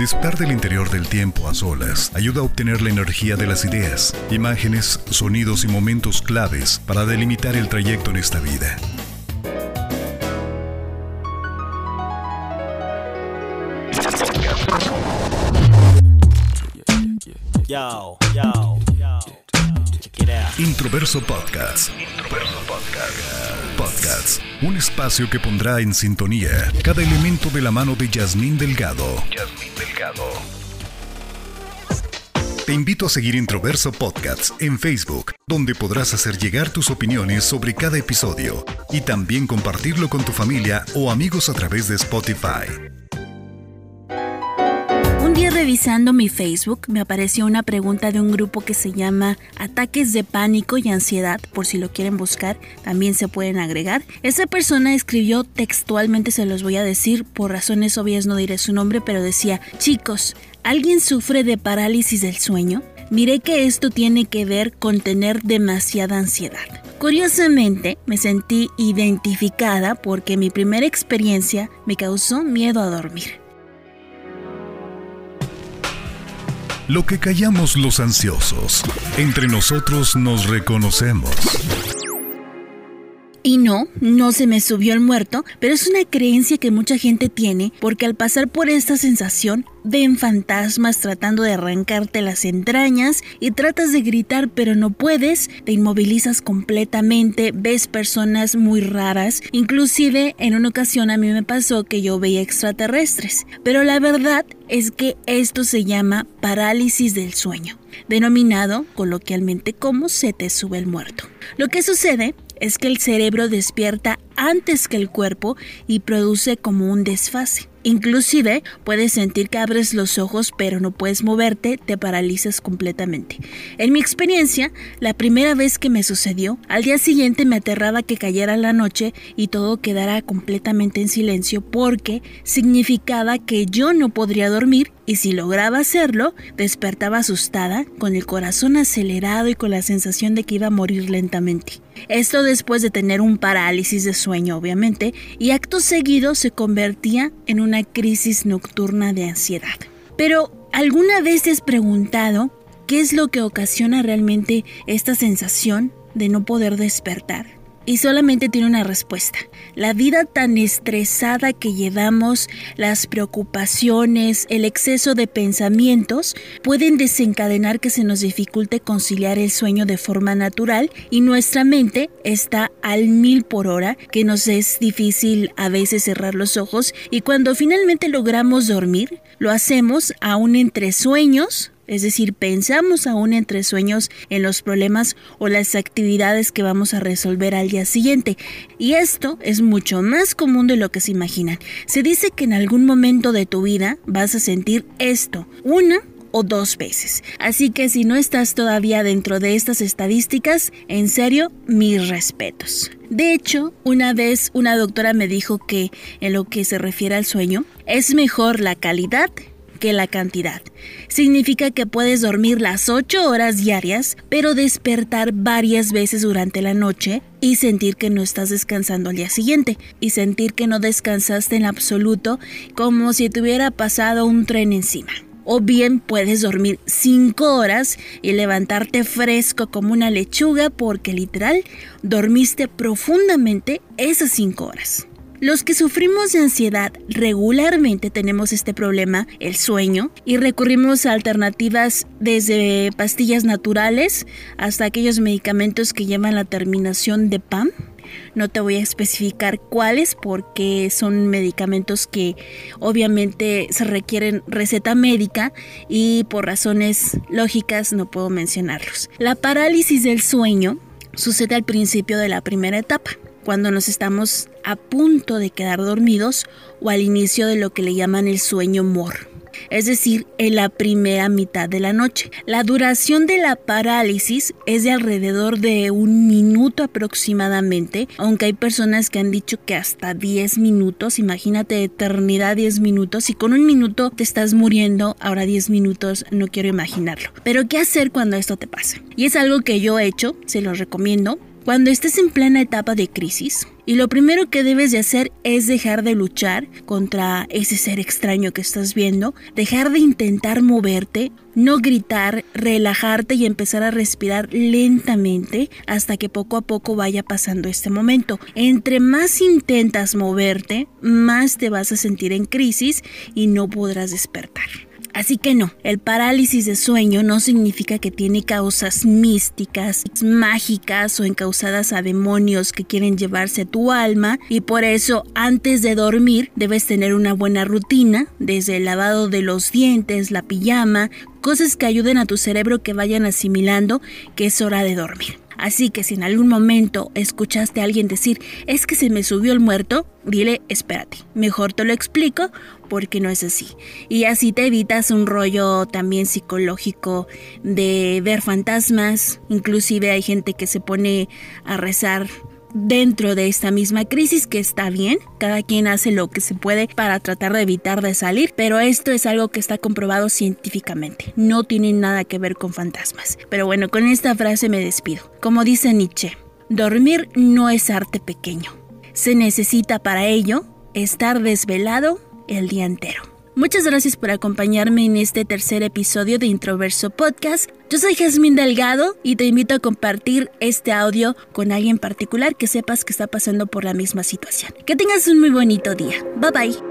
Disfrutar del interior del tiempo a solas ayuda a obtener la energía de las ideas, imágenes, sonidos y momentos claves para delimitar el trayecto en esta vida. Introverso Podcast. Introverso Podcast. Un espacio que pondrá en sintonía cada elemento de la mano de Yasmín Delgado. Yasmín Delgado. Te invito a seguir Introverso Podcasts en Facebook, donde podrás hacer llegar tus opiniones sobre cada episodio y también compartirlo con tu familia o amigos a través de Spotify revisando mi Facebook me apareció una pregunta de un grupo que se llama Ataques de Pánico y Ansiedad, por si lo quieren buscar, también se pueden agregar. Esa persona escribió textualmente, se los voy a decir, por razones obvias no diré su nombre, pero decía, chicos, ¿alguien sufre de parálisis del sueño? Miré que esto tiene que ver con tener demasiada ansiedad. Curiosamente, me sentí identificada porque mi primera experiencia me causó miedo a dormir. Lo que callamos los ansiosos, entre nosotros nos reconocemos. Y no, no se me subió el muerto, pero es una creencia que mucha gente tiene porque al pasar por esta sensación ven fantasmas tratando de arrancarte las entrañas y tratas de gritar pero no puedes, te inmovilizas completamente, ves personas muy raras, inclusive en una ocasión a mí me pasó que yo veía extraterrestres, pero la verdad es que esto se llama parálisis del sueño, denominado coloquialmente como se te sube el muerto. Lo que sucede es que el cerebro despierta antes que el cuerpo y produce como un desfase. Inclusive puedes sentir que abres los ojos pero no puedes moverte, te paralizas completamente. En mi experiencia, la primera vez que me sucedió, al día siguiente me aterraba que cayera la noche y todo quedara completamente en silencio porque significaba que yo no podría dormir y si lograba hacerlo, despertaba asustada, con el corazón acelerado y con la sensación de que iba a morir lentamente. Esto después de tener un parálisis de sueño, obviamente, y acto seguido se convertía en una crisis nocturna de ansiedad. Pero, ¿alguna vez te has preguntado qué es lo que ocasiona realmente esta sensación de no poder despertar? Y solamente tiene una respuesta. La vida tan estresada que llevamos, las preocupaciones, el exceso de pensamientos pueden desencadenar que se nos dificulte conciliar el sueño de forma natural y nuestra mente está al mil por hora, que nos es difícil a veces cerrar los ojos y cuando finalmente logramos dormir, lo hacemos aún entre sueños es decir, pensamos aún entre sueños en los problemas o las actividades que vamos a resolver al día siguiente. Y esto es mucho más común de lo que se imaginan. Se dice que en algún momento de tu vida vas a sentir esto, una o dos veces. Así que si no estás todavía dentro de estas estadísticas, en serio, mis respetos. De hecho, una vez una doctora me dijo que en lo que se refiere al sueño, es mejor la calidad que la cantidad. Significa que puedes dormir las 8 horas diarias, pero despertar varias veces durante la noche y sentir que no estás descansando al día siguiente y sentir que no descansaste en absoluto como si te hubiera pasado un tren encima. O bien puedes dormir 5 horas y levantarte fresco como una lechuga porque literal dormiste profundamente esas 5 horas. Los que sufrimos de ansiedad regularmente tenemos este problema, el sueño, y recurrimos a alternativas desde pastillas naturales hasta aquellos medicamentos que llevan la terminación de PAM. No te voy a especificar cuáles porque son medicamentos que obviamente se requieren receta médica y por razones lógicas no puedo mencionarlos. La parálisis del sueño sucede al principio de la primera etapa cuando nos estamos a punto de quedar dormidos o al inicio de lo que le llaman el sueño mor es decir, en la primera mitad de la noche. La duración de la parálisis es de alrededor de un minuto aproximadamente, aunque hay personas que han dicho que hasta 10 minutos, imagínate eternidad 10 minutos, y con un minuto te estás muriendo, ahora 10 minutos no quiero imaginarlo. Pero ¿qué hacer cuando esto te pasa? Y es algo que yo he hecho, se lo recomiendo, cuando estés en plena etapa de crisis y lo primero que debes de hacer es dejar de luchar contra ese ser extraño que estás viendo, dejar de intentar moverte, no gritar, relajarte y empezar a respirar lentamente hasta que poco a poco vaya pasando este momento. Entre más intentas moverte, más te vas a sentir en crisis y no podrás despertar. Así que no, el parálisis de sueño no significa que tiene causas místicas, mágicas o encausadas a demonios que quieren llevarse tu alma y por eso antes de dormir debes tener una buena rutina, desde el lavado de los dientes, la pijama, cosas que ayuden a tu cerebro que vayan asimilando que es hora de dormir. Así que si en algún momento escuchaste a alguien decir, es que se me subió el muerto, dile, espérate, mejor te lo explico porque no es así. Y así te evitas un rollo también psicológico de ver fantasmas, inclusive hay gente que se pone a rezar dentro de esta misma crisis que está bien, cada quien hace lo que se puede para tratar de evitar de salir, pero esto es algo que está comprobado científicamente, no tiene nada que ver con fantasmas. Pero bueno, con esta frase me despido. Como dice Nietzsche, dormir no es arte pequeño, se necesita para ello estar desvelado el día entero. Muchas gracias por acompañarme en este tercer episodio de Introverso Podcast. Yo soy Jazmín Delgado y te invito a compartir este audio con alguien particular que sepas que está pasando por la misma situación. Que tengas un muy bonito día. Bye bye.